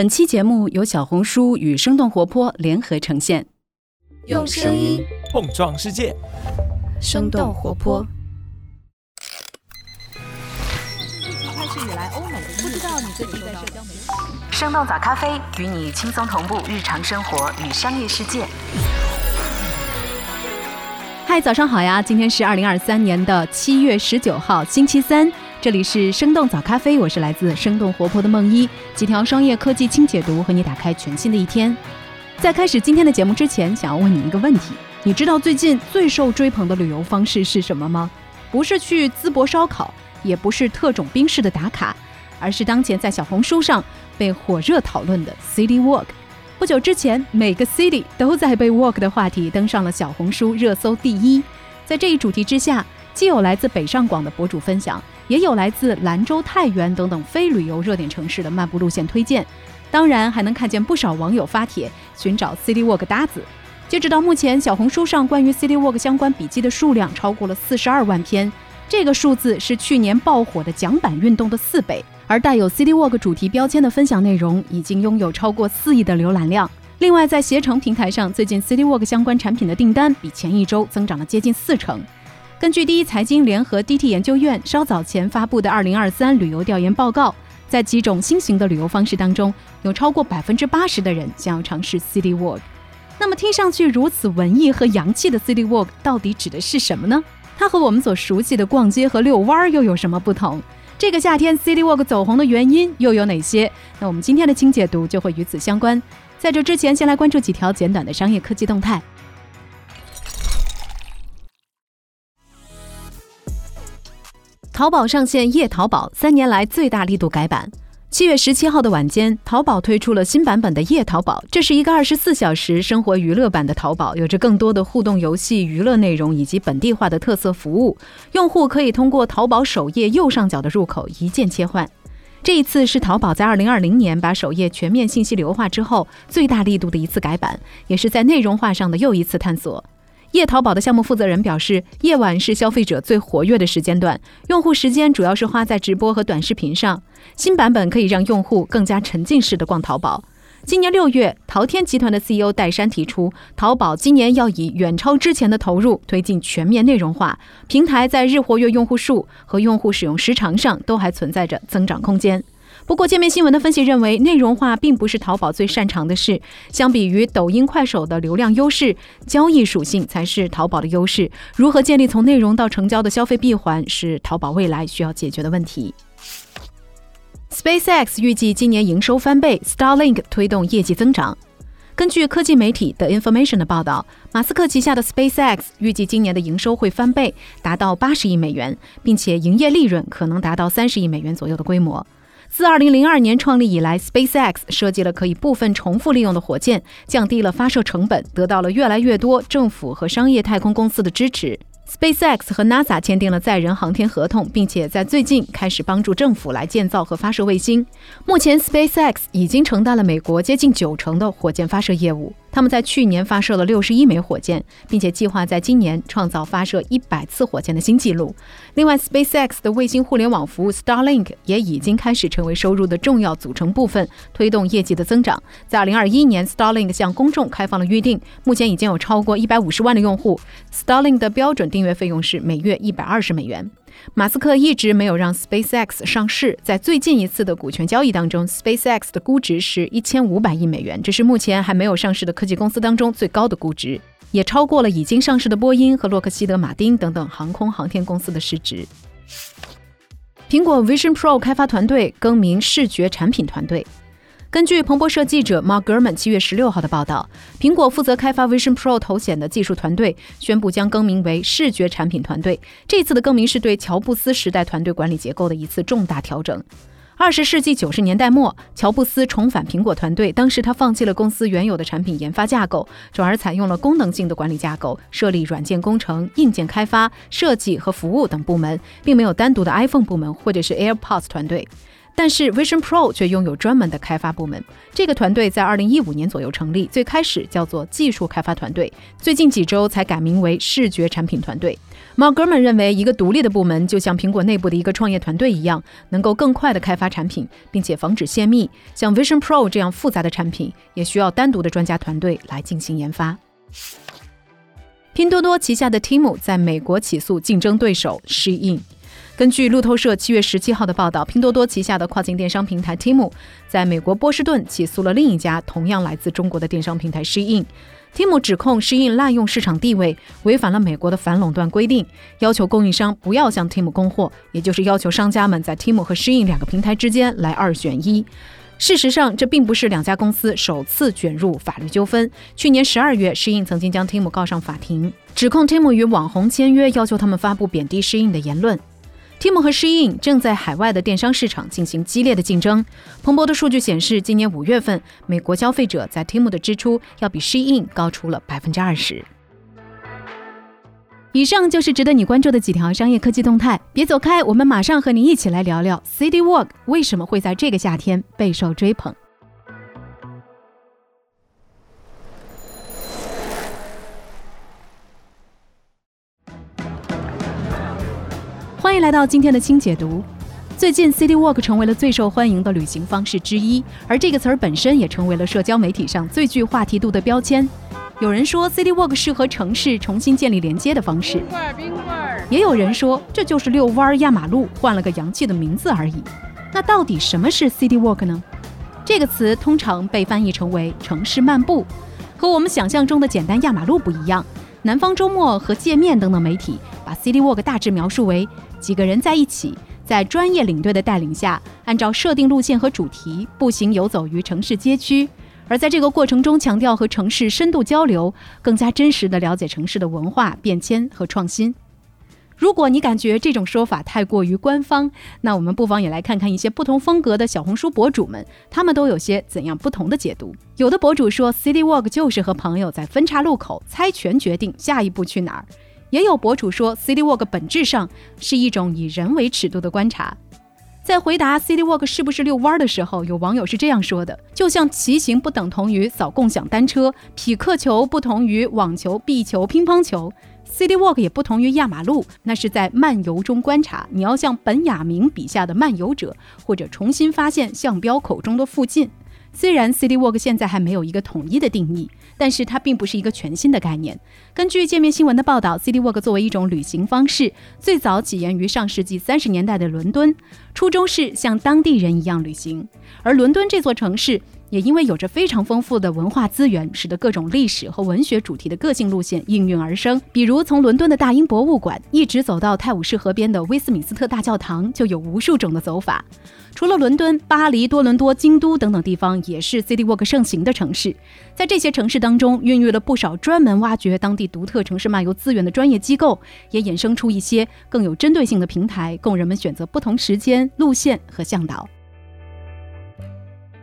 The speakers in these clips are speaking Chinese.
本期节目由小红书与生动活泼联合呈现，用声音碰撞世界，生动活泼。开始以来，欧美不知道你最近在社交媒体。生动早咖啡与你轻松同步日常生活与商业世界。嗨，早上好呀！今天是二零二三年的七月十九号，星期三。这里是生动早咖啡，我是来自生动活泼的梦一，几条商业科技轻解读，和你打开全新的一天。在开始今天的节目之前，想要问你一个问题：你知道最近最受追捧的旅游方式是什么吗？不是去淄博烧烤，也不是特种兵式的打卡，而是当前在小红书上被火热讨论的 City Walk。不久之前，每个 City 都在被 Walk 的话题登上了小红书热搜第一。在这一主题之下，既有来自北上广的博主分享。也有来自兰州、太原等等非旅游热点城市的漫步路线推荐，当然还能看见不少网友发帖寻找 City Walk 搭子。截止到目前，小红书上关于 City Walk 相关笔记的数量超过了四十二万篇，这个数字是去年爆火的桨板运动的四倍。而带有 City Walk 主题标签的分享内容已经拥有超过四亿的浏览量。另外，在携程平台上，最近 City Walk 相关产品的订单比前一周增长了接近四成。根据第一财经联合 DT 研究院稍早前发布的2023旅游调研报告，在几种新型的旅游方式当中，有超过百分之八十的人想要尝试 City Walk。那么，听上去如此文艺和洋气的 City Walk 到底指的是什么呢？它和我们所熟悉的逛街和遛弯儿又有什么不同？这个夏天 City Walk 走红的原因又有哪些？那我们今天的轻解读就会与此相关。在这之前，先来关注几条简短的商业科技动态。淘宝上线夜淘宝，三年来最大力度改版。七月十七号的晚间，淘宝推出了新版本的夜淘宝，这是一个二十四小时生活娱乐版的淘宝，有着更多的互动游戏、娱乐内容以及本地化的特色服务。用户可以通过淘宝首页右上角的入口一键切换。这一次是淘宝在二零二零年把首页全面信息流化之后最大力度的一次改版，也是在内容化上的又一次探索。夜淘宝的项目负责人表示，夜晚是消费者最活跃的时间段，用户时间主要是花在直播和短视频上。新版本可以让用户更加沉浸式的逛淘宝。今年六月，淘天集团的 CEO 戴珊提出，淘宝今年要以远超之前的投入，推进全面内容化。平台在日活跃用户数和用户使用时长上都还存在着增长空间。不过，界面新闻的分析认为，内容化并不是淘宝最擅长的事。相比于抖音、快手的流量优势，交易属性才是淘宝的优势。如何建立从内容到成交的消费闭环，是淘宝未来需要解决的问题。SpaceX 预计今年营收翻倍，Starlink 推动业绩增长。根据科技媒体的 Information 的报道，马斯克旗下的 SpaceX 预计今年的营收会翻倍，达到八十亿美元，并且营业利润可能达到三十亿美元左右的规模。自2002年创立以来，SpaceX 设计了可以部分重复利用的火箭，降低了发射成本，得到了越来越多政府和商业太空公司的支持。SpaceX 和 NASA 签订了载人航天合同，并且在最近开始帮助政府来建造和发射卫星。目前，SpaceX 已经承担了美国接近九成的火箭发射业务。他们在去年发射了六十一枚火箭，并且计划在今年创造发射一百次火箭的新纪录。另外，SpaceX 的卫星互联网服务 Starlink 也已经开始成为收入的重要组成部分，推动业绩的增长。在二零二一年，Starlink 向公众开放了预定，目前已经有超过一百五十万的用户。Starlink 的标准订阅费用是每月一百二十美元。马斯克一直没有让 SpaceX 上市，在最近一次的股权交易当中，SpaceX 的估值是一千五百亿美元，这是目前还没有上市的科技公司当中最高的估值，也超过了已经上市的波音和洛克希德马丁等等航空航天公司的市值。苹果 Vision Pro 开发团队更名视觉产品团队。根据彭博社记者 Mark Gurman 七月十六号的报道，苹果负责开发 Vision Pro 头显的技术团队宣布将更名为视觉产品团队。这次的更名是对乔布斯时代团队管理结构的一次重大调整。二十世纪九十年代末，乔布斯重返苹果团队，当时他放弃了公司原有的产品研发架构，转而采用了功能性的管理架构，设立软件工程、硬件开发、设计和服务等部门，并没有单独的 iPhone 部门或者是 AirPods 团队。但是 Vision Pro 却拥有专门的开发部门。这个团队在二零一五年左右成立，最开始叫做技术开发团队，最近几周才改名为视觉产品团队。Mark Gurman 认为，一个独立的部门就像苹果内部的一个创业团队一样，能够更快地开发产品，并且防止泄密。像 Vision Pro 这样复杂的产品，也需要单独的专家团队来进行研发。拼多多旗下的 Temu 在美国起诉竞争对手 Shein。根据路透社七月十七号的报道，拼多多旗下的跨境电商平台 Temu 在美国波士顿起诉了另一家同样来自中国的电商平台 Shein。Tim 指控 Shein 滥用市场地位，违反了美国的反垄断规定，要求供应商不要向 Tim 供货，也就是要求商家们在 Tim 和 Shein 两个平台之间来二选一。事实上，这并不是两家公司首次卷入法律纠纷。去年十二月，，Shein 曾经将 Tim 告上法庭，指控 Tim 与网红签约，要求他们发布贬低 Shein 的言论。Tim 和 Shein 正在海外的电商市场进行激烈的竞争。彭博的数据显示，今年五月份，美国消费者在 Tim 的支出要比 Shein 高出了百分之二十。以上就是值得你关注的几条商业科技动态，别走开，我们马上和你一起来聊聊 City Walk 为什么会在这个夏天备受追捧。欢迎来到今天的轻解读。最近，City Walk 成为了最受欢迎的旅行方式之一，而这个词儿本身也成为了社交媒体上最具话题度的标签。有人说，City Walk 是和城市重新建立连接的方式；也有人说，这就是遛弯儿压马路，换了个洋气的名字而已。那到底什么是 City Walk 呢？这个词通常被翻译成为城市漫步，和我们想象中的简单压马路不一样。南方周末和界面等等媒体把 City Walk 大致描述为。几个人在一起，在专业领队的带领下，按照设定路线和主题步行游走于城市街区，而在这个过程中，强调和城市深度交流，更加真实的了解城市的文化变迁和创新。如果你感觉这种说法太过于官方，那我们不妨也来看看一些不同风格的小红书博主们，他们都有些怎样不同的解读。有的博主说，City Walk 就是和朋友在分岔路口猜拳决定下一步去哪儿。也有博主说，City Walk 本质上是一种以人为尺度的观察。在回答 City Walk 是不是遛弯的时候，有网友是这样说的：就像骑行不等同于扫共享单车，匹克球不同于网球、壁球、乒乓球，City Walk 也不同于压马路。那是在漫游中观察，你要像本雅明笔下的漫游者，或者重新发现向标口中的附近。虽然 City Walk 现在还没有一个统一的定义。但是它并不是一个全新的概念。根据界面新闻的报道，City Walk 作为一种旅行方式，最早起源于上世纪三十年代的伦敦，初衷是像当地人一样旅行。而伦敦这座城市。也因为有着非常丰富的文化资源，使得各种历史和文学主题的个性路线应运而生。比如，从伦敦的大英博物馆一直走到泰晤士河边的威斯敏斯特大教堂，就有无数种的走法。除了伦敦，巴黎、多伦多、京都等等地方也是 City Walk 盛行的城市。在这些城市当中，孕育了不少专门挖掘当地独特城市漫游资源的专业机构，也衍生出一些更有针对性的平台，供人们选择不同时间、路线和向导。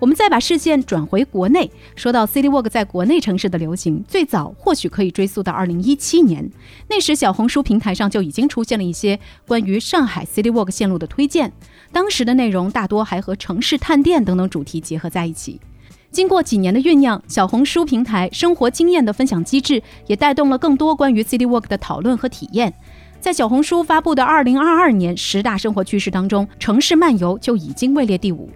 我们再把视线转回国内，说到 City Walk 在国内城市的流行，最早或许可以追溯到二零一七年，那时小红书平台上就已经出现了一些关于上海 City Walk 线路的推荐，当时的内容大多还和城市探店等等主题结合在一起。经过几年的酝酿，小红书平台生活经验的分享机制也带动了更多关于 City Walk 的讨论和体验。在小红书发布的二零二二年十大生活趋势当中，城市漫游就已经位列第五。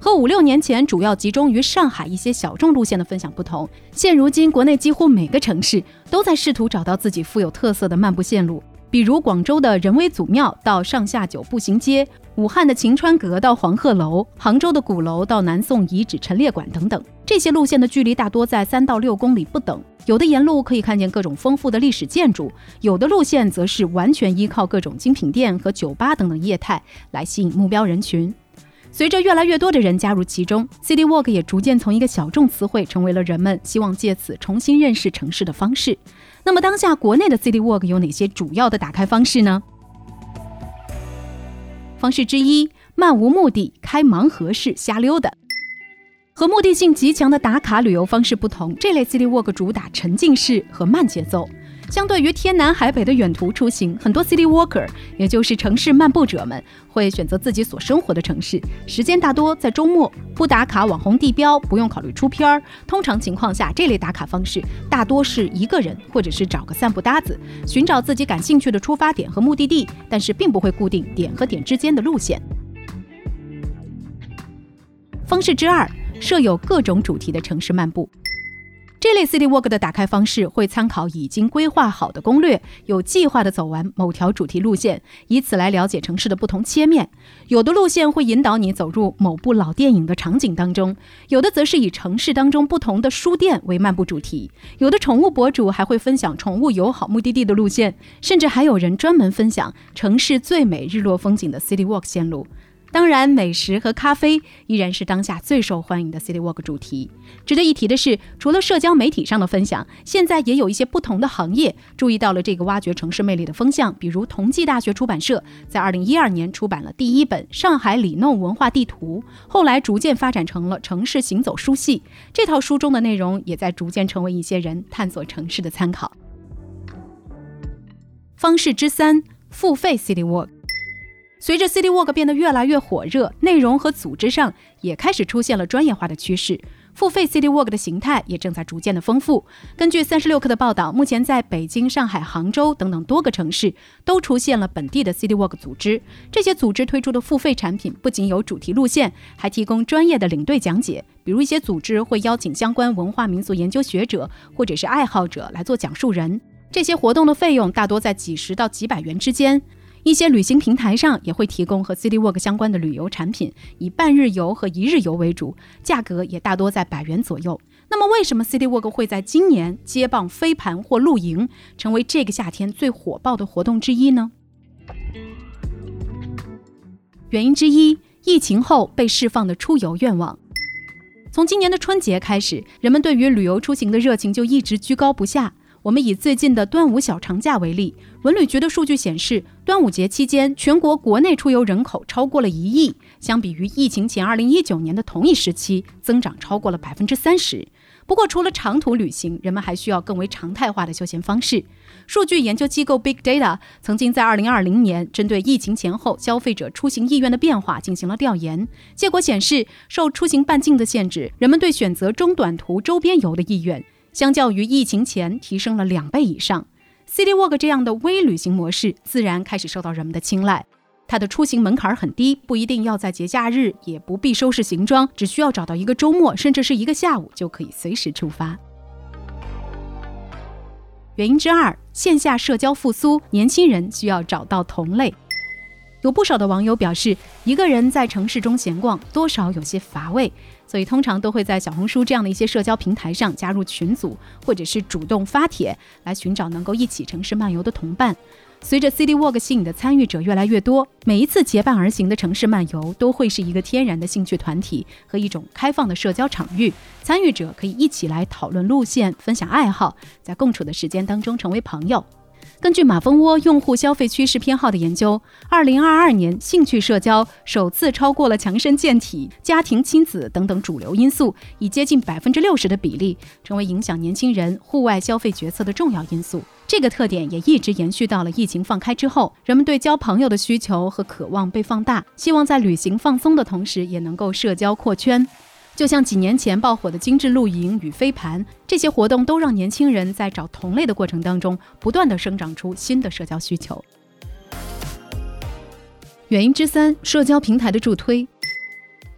和五六年前主要集中于上海一些小众路线的分享不同，现如今国内几乎每个城市都在试图找到自己富有特色的漫步线路，比如广州的人微祖庙到上下九步行街，武汉的晴川阁到黄鹤楼，杭州的鼓楼到南宋遗址陈列馆等等。这些路线的距离大多在三到六公里不等，有的沿路可以看见各种丰富的历史建筑，有的路线则是完全依靠各种精品店和酒吧等等业态来吸引目标人群。随着越来越多的人加入其中，City Walk 也逐渐从一个小众词汇成为了人们希望借此重新认识城市的方式。那么，当下国内的 City Walk 有哪些主要的打开方式呢？方式之一，漫无目的开盲盒式瞎溜达。和目的性极强的打卡旅游方式不同，这类 City Walk 主打沉浸式和慢节奏。相对于天南海北的远途出行，很多 City Walker，也就是城市漫步者们，会选择自己所生活的城市，时间大多在周末，不打卡网红地标，不用考虑出片儿。通常情况下，这类打卡方式大多是一个人，或者是找个散步搭子，寻找自己感兴趣的出发点和目的地，但是并不会固定点和点之间的路线。方式之二，设有各种主题的城市漫步。这类 City Walk 的打开方式会参考已经规划好的攻略，有计划的走完某条主题路线，以此来了解城市的不同切面。有的路线会引导你走入某部老电影的场景当中，有的则是以城市当中不同的书店为漫步主题。有的宠物博主还会分享宠物友好目的地的路线，甚至还有人专门分享城市最美日落风景的 City Walk 线路。当然，美食和咖啡依然是当下最受欢迎的 City Walk 主题。值得一提的是，除了社交媒体上的分享，现在也有一些不同的行业注意到了这个挖掘城市魅力的风向。比如，同济大学出版社在2012年出版了第一本《上海里弄文化地图》，后来逐渐发展成了城市行走书系。这套书中的内容也在逐渐成为一些人探索城市的参考。方式之三：付费 City Walk。随着 City Walk 变得越来越火热，内容和组织上也开始出现了专业化的趋势。付费 City Walk 的形态也正在逐渐的丰富。根据三十六氪的报道，目前在北京、上海、杭州等等多个城市都出现了本地的 City Walk 组织。这些组织推出的付费产品不仅有主题路线，还提供专业的领队讲解。比如一些组织会邀请相关文化民俗研究学者或者是爱好者来做讲述人。这些活动的费用大多在几十到几百元之间。一些旅行平台上也会提供和 City Walk 相关的旅游产品，以半日游和一日游为主，价格也大多在百元左右。那么，为什么 City Walk 会在今年接棒飞盘或露营，成为这个夏天最火爆的活动之一呢？原因之一，疫情后被释放的出游愿望。从今年的春节开始，人们对于旅游出行的热情就一直居高不下。我们以最近的端午小长假为例，文旅局的数据显示，端午节期间全国国内出游人口超过了一亿，相比于疫情前二零一九年的同一时期，增长超过了百分之三十。不过，除了长途旅行，人们还需要更为常态化的休闲方式。数据研究机构 Big Data 曾经在二零二零年针对疫情前后消费者出行意愿的变化进行了调研，结果显示，受出行半径的限制，人们对选择中短途周边游的意愿。相较于疫情前提升了两倍以上，City Walk 这样的微旅行模式自然开始受到人们的青睐。它的出行门槛很低，不一定要在节假日，也不必收拾行装，只需要找到一个周末，甚至是一个下午就可以随时出发。原因之二，线下社交复苏，年轻人需要找到同类。有不少的网友表示，一个人在城市中闲逛，多少有些乏味。所以通常都会在小红书这样的一些社交平台上加入群组，或者是主动发帖来寻找能够一起城市漫游的同伴。随着 City Walk 吸引的参与者越来越多，每一次结伴而行的城市漫游都会是一个天然的兴趣团体和一种开放的社交场域。参与者可以一起来讨论路线、分享爱好，在共处的时间当中成为朋友。根据马蜂窝用户消费趋势偏好的研究，二零二二年兴趣社交首次超过了强身健体、家庭亲子等等主流因素，以接近百分之六十的比例，成为影响年轻人户外消费决策的重要因素。这个特点也一直延续到了疫情放开之后，人们对交朋友的需求和渴望被放大，希望在旅行放松的同时，也能够社交扩圈。就像几年前爆火的精致露营与飞盘，这些活动都让年轻人在找同类的过程当中，不断的生长出新的社交需求。原因之三，社交平台的助推。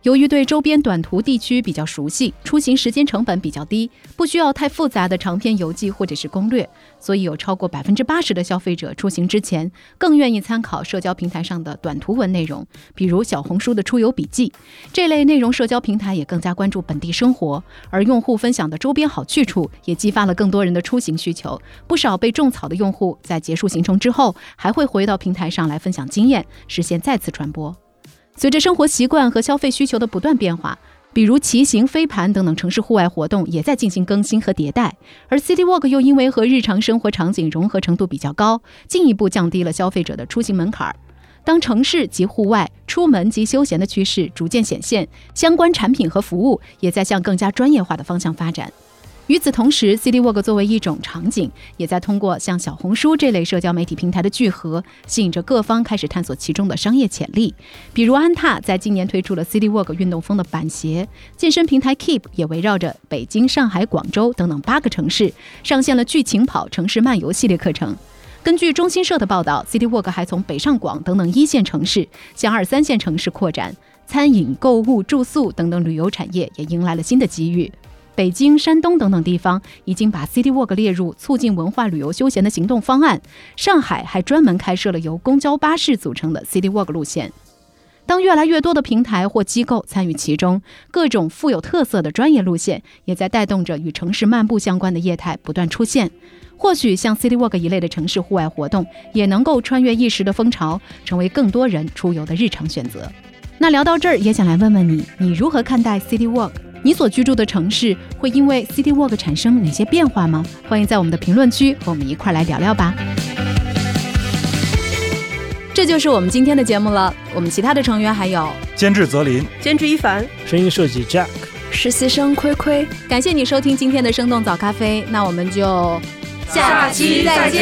由于对周边短途地区比较熟悉，出行时间成本比较低，不需要太复杂的长篇游记或者是攻略，所以有超过百分之八十的消费者出行之前更愿意参考社交平台上的短图文内容，比如小红书的出游笔记这类内容。社交平台也更加关注本地生活，而用户分享的周边好去处也激发了更多人的出行需求。不少被种草的用户在结束行程之后，还会回到平台上来分享经验，实现再次传播。随着生活习惯和消费需求的不断变化，比如骑行、飞盘等等城市户外活动也在进行更新和迭代。而 City Walk 又因为和日常生活场景融合程度比较高，进一步降低了消费者的出行门槛。当城市及户外、出门及休闲的趋势逐渐显现，相关产品和服务也在向更加专业化的方向发展。与此同时，City Walk 作为一种场景，也在通过像小红书这类社交媒体平台的聚合，吸引着各方开始探索其中的商业潜力。比如安踏在今年推出了 City Walk 运动风的板鞋，健身平台 Keep 也围绕着北京、上海、广州等等八个城市，上线了剧情跑城市漫游系列课程。根据中新社的报道，City Walk 还从北上广等等一线城市向二三线城市扩展，餐饮、购物、住宿等等旅游产业也迎来了新的机遇。北京、山东等等地方已经把 City Walk 列入促进文化旅游休闲的行动方案。上海还专门开设了由公交巴士组成的 City Walk 路线。当越来越多的平台或机构参与其中，各种富有特色的专业路线也在带动着与城市漫步相关的业态不断出现。或许像 City Walk 一类的城市户外活动，也能够穿越一时的风潮，成为更多人出游的日常选择。那聊到这儿，也想来问问你，你如何看待 City Walk？你所居住的城市会因为 City Walk 产生哪些变化吗？欢迎在我们的评论区和我们一块来聊聊吧。这就是我们今天的节目了。我们其他的成员还有监制泽林，监制一凡，声音设计 Jack，实习生亏亏。感谢你收听今天的生动早咖啡，那我们就。下期再见。